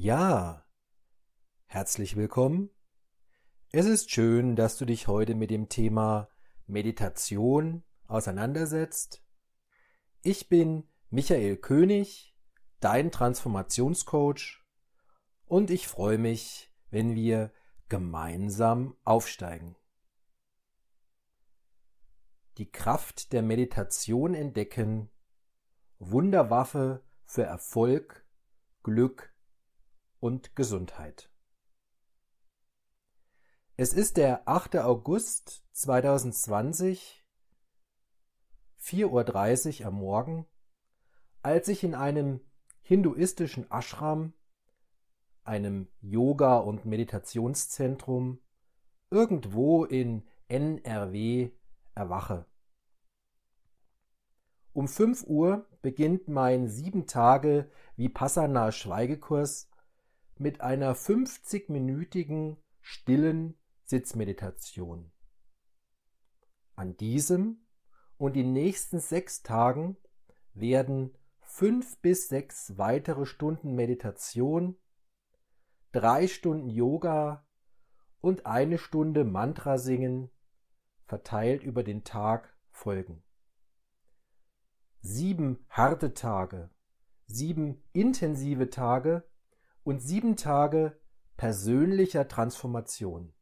Ja, herzlich willkommen. Es ist schön, dass du dich heute mit dem Thema Meditation auseinandersetzt. Ich bin Michael König, dein Transformationscoach, und ich freue mich, wenn wir gemeinsam aufsteigen. Die Kraft der Meditation entdecken, Wunderwaffe für Erfolg, Glück und Gesundheit. Es ist der 8. August 2020, 4.30 Uhr am Morgen, als ich in einem hinduistischen Ashram, einem Yoga- und Meditationszentrum, irgendwo in NRW erwache. Um 5 Uhr beginnt mein sieben Tage Vipassana Schweigekurs mit einer 50-minütigen stillen Sitzmeditation. An diesem und den nächsten sechs Tagen werden fünf bis sechs weitere Stunden Meditation, drei Stunden Yoga und eine Stunde Mantra singen verteilt über den Tag folgen. Sieben harte Tage, sieben intensive Tage und sieben Tage persönlicher Transformation.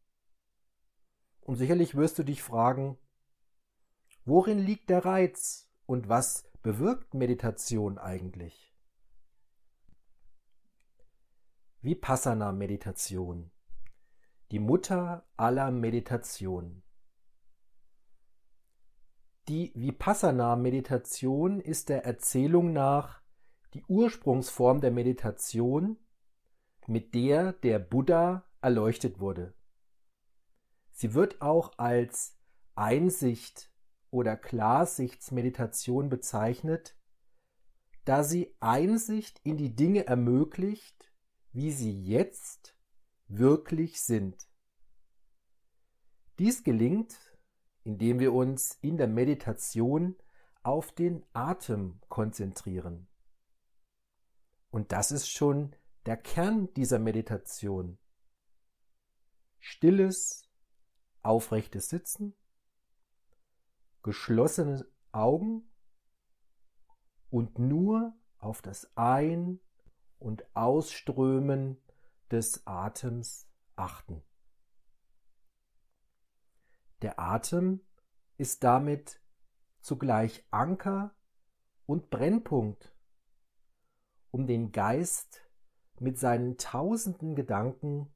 Und sicherlich wirst du dich fragen, worin liegt der Reiz und was bewirkt Meditation eigentlich? Vipassana Meditation. Die Mutter aller Meditation. Die Vipassana Meditation ist der Erzählung nach die Ursprungsform der Meditation, mit der der Buddha erleuchtet wurde. Sie wird auch als Einsicht oder Klarsichtsmeditation bezeichnet, da sie Einsicht in die Dinge ermöglicht, wie sie jetzt wirklich sind. Dies gelingt, indem wir uns in der Meditation auf den Atem konzentrieren. Und das ist schon der Kern dieser Meditation. Stilles, aufrechtes Sitzen, geschlossene Augen und nur auf das Ein- und Ausströmen des Atems achten. Der Atem ist damit zugleich Anker und Brennpunkt, um den Geist mit seinen tausenden Gedanken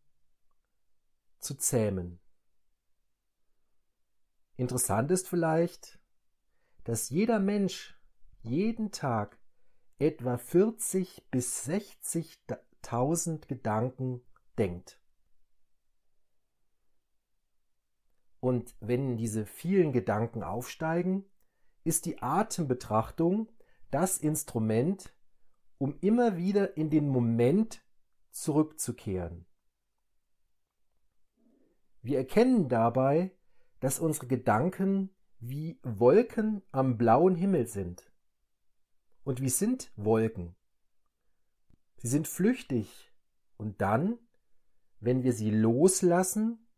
zu zähmen. Interessant ist vielleicht, dass jeder Mensch jeden Tag etwa 40 bis 60.000 Gedanken denkt. Und wenn diese vielen Gedanken aufsteigen, ist die Atembetrachtung das Instrument, um immer wieder in den Moment zurückzukehren. Wir erkennen dabei, dass unsere Gedanken wie Wolken am blauen Himmel sind. Und wie sind Wolken? Sie sind flüchtig und dann, wenn wir sie loslassen,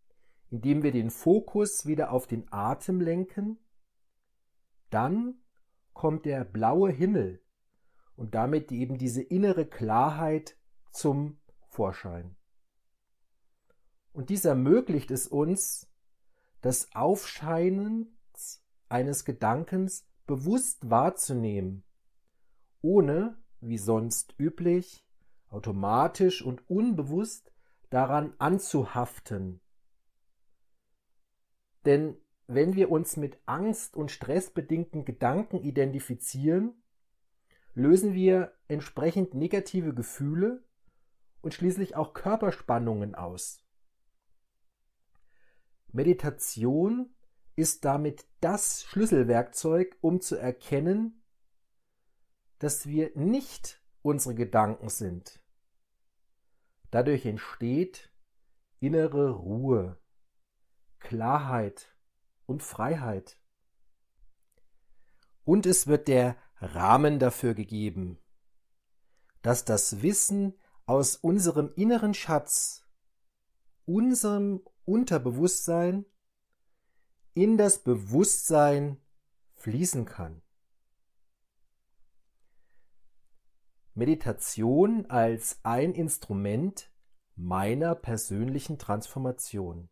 indem wir den Fokus wieder auf den Atem lenken, dann kommt der blaue Himmel und damit eben diese innere Klarheit zum Vorschein. Und dies ermöglicht es uns, das Aufscheinen eines Gedankens bewusst wahrzunehmen, ohne, wie sonst üblich, automatisch und unbewusst daran anzuhaften. Denn wenn wir uns mit Angst und stressbedingten Gedanken identifizieren, lösen wir entsprechend negative Gefühle und schließlich auch Körperspannungen aus. Meditation ist damit das Schlüsselwerkzeug, um zu erkennen, dass wir nicht unsere Gedanken sind. Dadurch entsteht innere Ruhe, Klarheit und Freiheit. Und es wird der Rahmen dafür gegeben, dass das Wissen aus unserem inneren Schatz, unserem Unterbewusstsein, in das Bewusstsein fließen kann. Meditation als ein Instrument meiner persönlichen Transformation.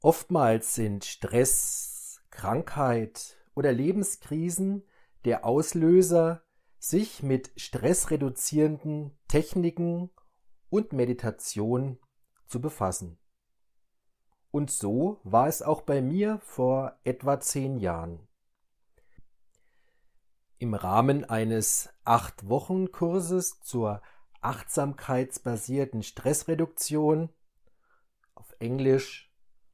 Oftmals sind Stress, Krankheit oder Lebenskrisen der Auslöser, sich mit stressreduzierenden Techniken und Meditation zu befassen. Und so war es auch bei mir vor etwa zehn Jahren. Im Rahmen eines acht Wochen Kurses zur achtsamkeitsbasierten Stressreduktion, auf Englisch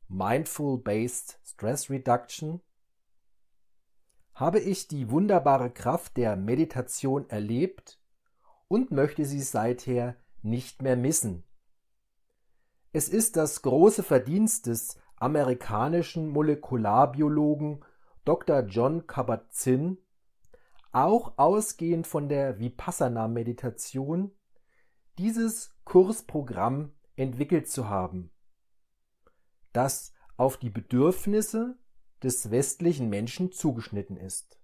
Mindful Based Stress Reduction, habe ich die wunderbare Kraft der Meditation erlebt und möchte sie seither nicht mehr missen. Es ist das große Verdienst des amerikanischen Molekularbiologen Dr. John Kabat-Zinn, auch ausgehend von der Vipassana-Meditation, dieses Kursprogramm entwickelt zu haben, das auf die Bedürfnisse des westlichen Menschen zugeschnitten ist.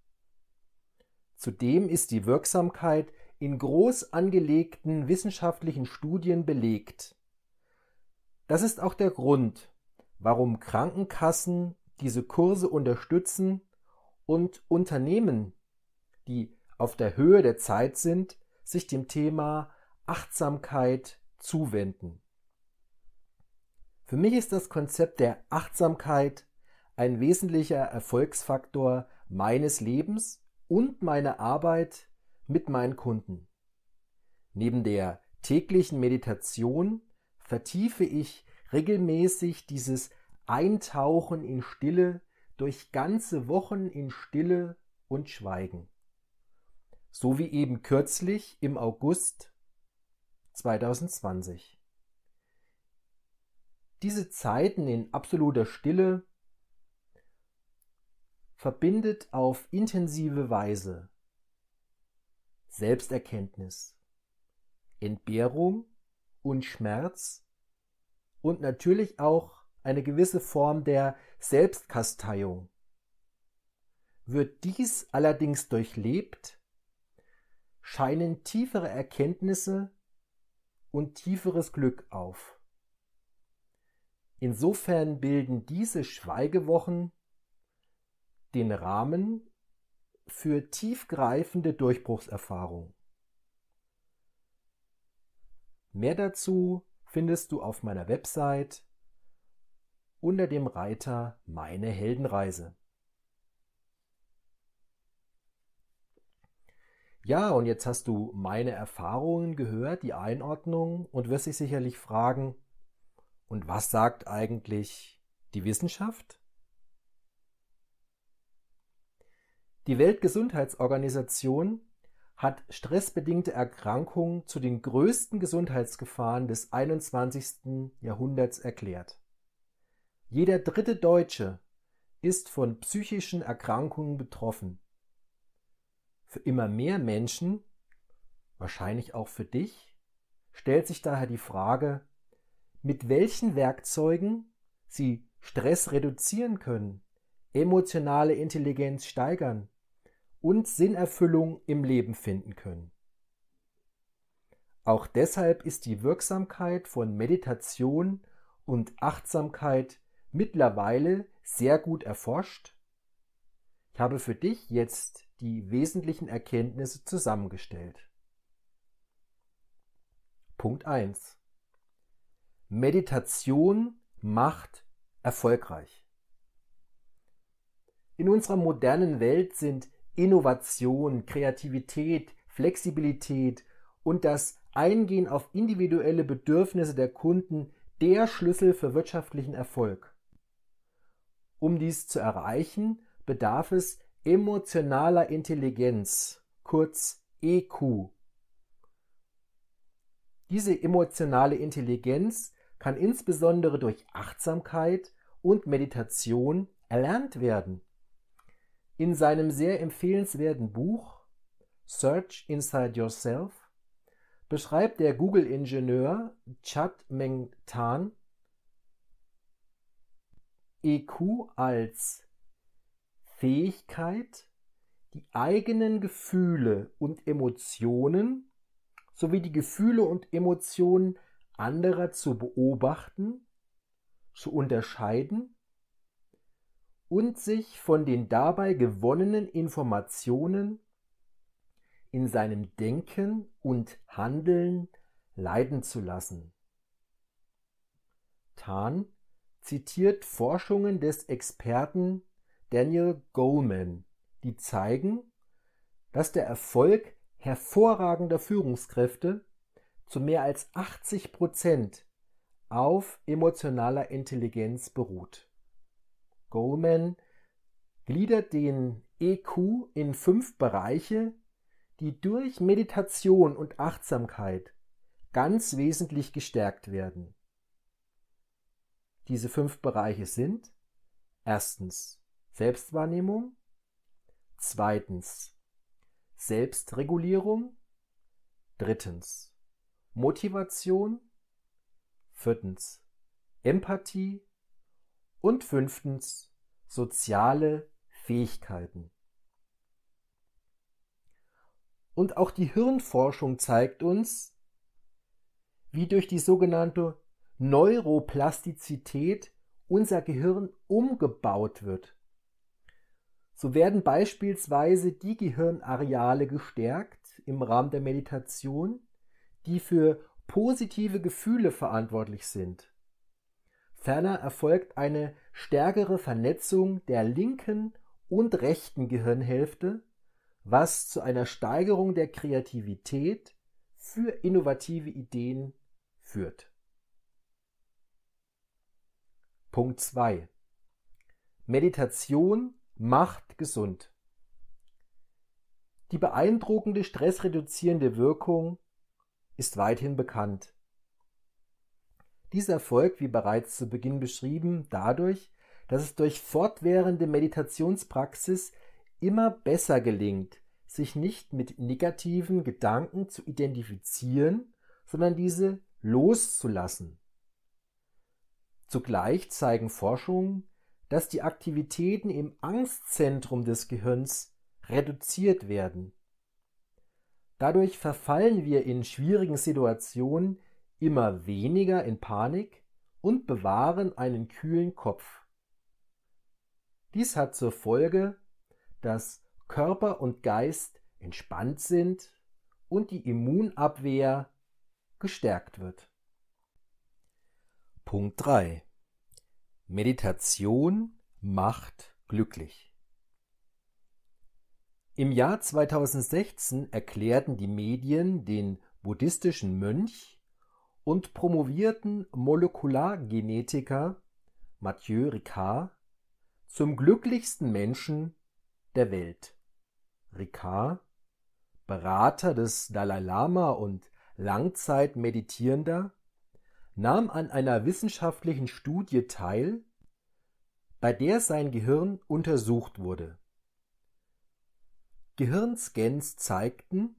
Zudem ist die Wirksamkeit in groß angelegten wissenschaftlichen Studien belegt. Das ist auch der Grund, warum Krankenkassen diese Kurse unterstützen und Unternehmen, die auf der Höhe der Zeit sind, sich dem Thema Achtsamkeit zuwenden. Für mich ist das Konzept der Achtsamkeit ein wesentlicher Erfolgsfaktor meines Lebens und meiner Arbeit mit meinen Kunden. Neben der täglichen Meditation vertiefe ich regelmäßig dieses Eintauchen in Stille durch ganze Wochen in Stille und Schweigen. So wie eben kürzlich im August 2020. Diese Zeiten in absoluter Stille verbindet auf intensive Weise Selbsterkenntnis, Entbehrung und Schmerz und natürlich auch eine gewisse Form der Selbstkasteiung. Wird dies allerdings durchlebt, scheinen tiefere Erkenntnisse und tieferes Glück auf. Insofern bilden diese Schweigewochen den Rahmen für tiefgreifende Durchbruchserfahrung. Mehr dazu findest du auf meiner Website unter dem Reiter Meine Heldenreise. Ja, und jetzt hast du meine Erfahrungen gehört, die Einordnung und wirst dich sicherlich fragen, und was sagt eigentlich die Wissenschaft? Die Weltgesundheitsorganisation hat stressbedingte Erkrankungen zu den größten Gesundheitsgefahren des 21. Jahrhunderts erklärt. Jeder dritte Deutsche ist von psychischen Erkrankungen betroffen. Für immer mehr Menschen, wahrscheinlich auch für dich, stellt sich daher die Frage, mit welchen Werkzeugen sie Stress reduzieren können, emotionale Intelligenz steigern und Sinnerfüllung im Leben finden können. Auch deshalb ist die Wirksamkeit von Meditation und Achtsamkeit mittlerweile sehr gut erforscht. Ich habe für dich jetzt die wesentlichen Erkenntnisse zusammengestellt. Punkt 1. Meditation macht erfolgreich. In unserer modernen Welt sind Innovation, Kreativität, Flexibilität und das Eingehen auf individuelle Bedürfnisse der Kunden der Schlüssel für wirtschaftlichen Erfolg. Um dies zu erreichen, bedarf es emotionaler Intelligenz, kurz EQ. Diese emotionale Intelligenz kann insbesondere durch Achtsamkeit und Meditation erlernt werden. In seinem sehr empfehlenswerten Buch Search Inside Yourself beschreibt der Google-Ingenieur Chad Meng Tan EQ als Fähigkeit, die eigenen Gefühle und Emotionen sowie die Gefühle und Emotionen anderer zu beobachten, zu unterscheiden und sich von den dabei gewonnenen Informationen in seinem Denken und Handeln leiden zu lassen. Tan zitiert Forschungen des Experten Daniel Goleman, die zeigen, dass der Erfolg hervorragender Führungskräfte zu mehr als 80 Prozent auf emotionaler Intelligenz beruht. Goleman gliedert den EQ in fünf Bereiche, die durch Meditation und Achtsamkeit ganz wesentlich gestärkt werden. Diese fünf Bereiche sind erstens Selbstwahrnehmung, zweitens Selbstregulierung, drittens Motivation, viertens Empathie und fünftens soziale Fähigkeiten. Und auch die Hirnforschung zeigt uns, wie durch die sogenannte Neuroplastizität unser Gehirn umgebaut wird. So werden beispielsweise die Gehirnareale gestärkt im Rahmen der Meditation, die für positive Gefühle verantwortlich sind. Ferner erfolgt eine stärkere Vernetzung der linken und rechten Gehirnhälfte, was zu einer Steigerung der Kreativität für innovative Ideen führt. Punkt 2. Meditation macht gesund. Die beeindruckende stressreduzierende Wirkung ist weithin bekannt. Dies erfolgt, wie bereits zu Beginn beschrieben, dadurch, dass es durch fortwährende Meditationspraxis immer besser gelingt, sich nicht mit negativen Gedanken zu identifizieren, sondern diese loszulassen. Zugleich zeigen Forschungen, dass die Aktivitäten im Angstzentrum des Gehirns reduziert werden. Dadurch verfallen wir in schwierigen Situationen immer weniger in Panik und bewahren einen kühlen Kopf. Dies hat zur Folge, dass Körper und Geist entspannt sind und die Immunabwehr gestärkt wird. Punkt 3 Meditation macht glücklich. Im Jahr 2016 erklärten die Medien den buddhistischen Mönch und promovierten Molekulargenetiker Mathieu Ricard zum glücklichsten Menschen der Welt. Ricard, Berater des Dalai Lama und Langzeitmeditierender, nahm an einer wissenschaftlichen Studie teil, bei der sein Gehirn untersucht wurde. Gehirnscans zeigten,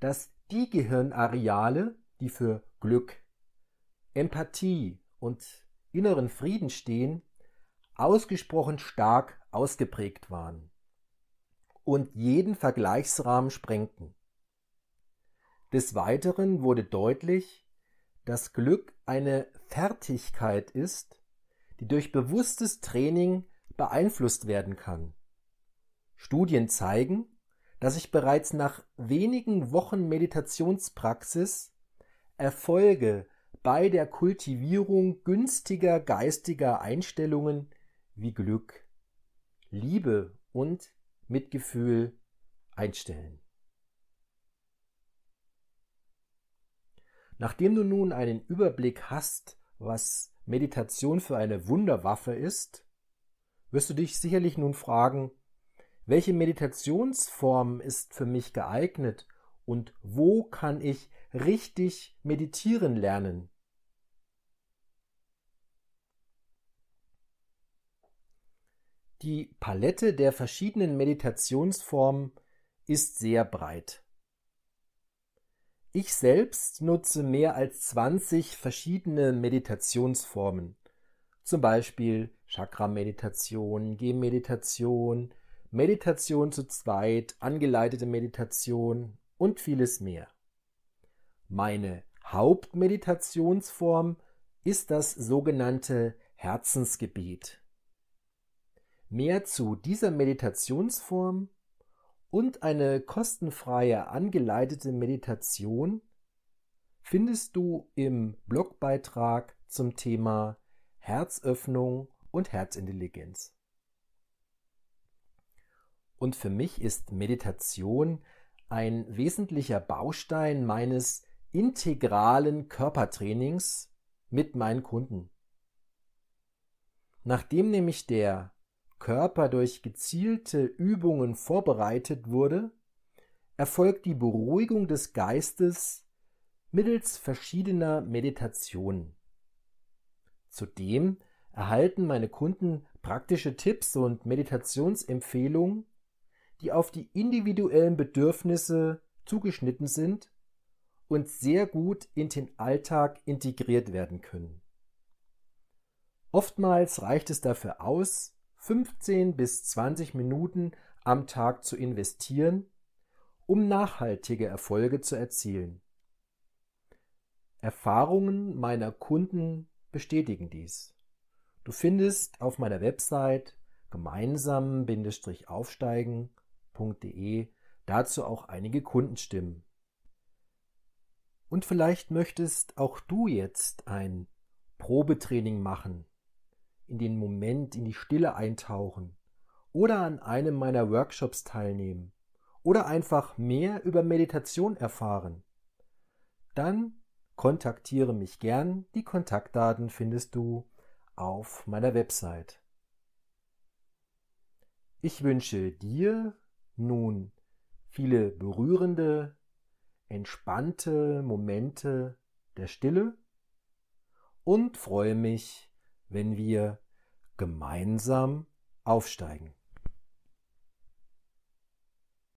dass die Gehirnareale, die für Glück, Empathie und inneren Frieden stehen, ausgesprochen stark ausgeprägt waren und jeden Vergleichsrahmen sprengten. Des Weiteren wurde deutlich, dass Glück eine Fertigkeit ist, die durch bewusstes Training beeinflusst werden kann. Studien zeigen, dass sich bereits nach wenigen Wochen Meditationspraxis Erfolge bei der Kultivierung günstiger geistiger Einstellungen wie Glück, Liebe und Mitgefühl einstellen. Nachdem du nun einen Überblick hast, was Meditation für eine Wunderwaffe ist, wirst du dich sicherlich nun fragen, welche Meditationsform ist für mich geeignet und wo kann ich richtig meditieren lernen? Die Palette der verschiedenen Meditationsformen ist sehr breit. Ich selbst nutze mehr als 20 verschiedene Meditationsformen, zum Beispiel Chakra-Meditation, Gehmeditation, Meditation zu zweit, angeleitete Meditation und vieles mehr. Meine Hauptmeditationsform ist das sogenannte Herzensgebet. Mehr zu dieser Meditationsform und eine kostenfreie angeleitete Meditation findest du im Blogbeitrag zum Thema Herzöffnung und Herzintelligenz. Und für mich ist Meditation ein wesentlicher Baustein meines integralen Körpertrainings mit meinen Kunden. Nachdem nämlich der Körper durch gezielte Übungen vorbereitet wurde, erfolgt die Beruhigung des Geistes mittels verschiedener Meditationen. Zudem erhalten meine Kunden praktische Tipps und Meditationsempfehlungen, die auf die individuellen Bedürfnisse zugeschnitten sind und sehr gut in den Alltag integriert werden können. Oftmals reicht es dafür aus, 15 bis 20 Minuten am Tag zu investieren, um nachhaltige Erfolge zu erzielen. Erfahrungen meiner Kunden bestätigen dies. Du findest auf meiner Website gemeinsam-aufsteigen.de dazu auch einige Kundenstimmen. Und vielleicht möchtest auch du jetzt ein Probetraining machen, in den Moment, in die Stille eintauchen oder an einem meiner Workshops teilnehmen oder einfach mehr über Meditation erfahren. Dann kontaktiere mich gern. Die Kontaktdaten findest du auf meiner Website. Ich wünsche dir nun viele berührende entspannte Momente der Stille und freue mich, wenn wir gemeinsam aufsteigen.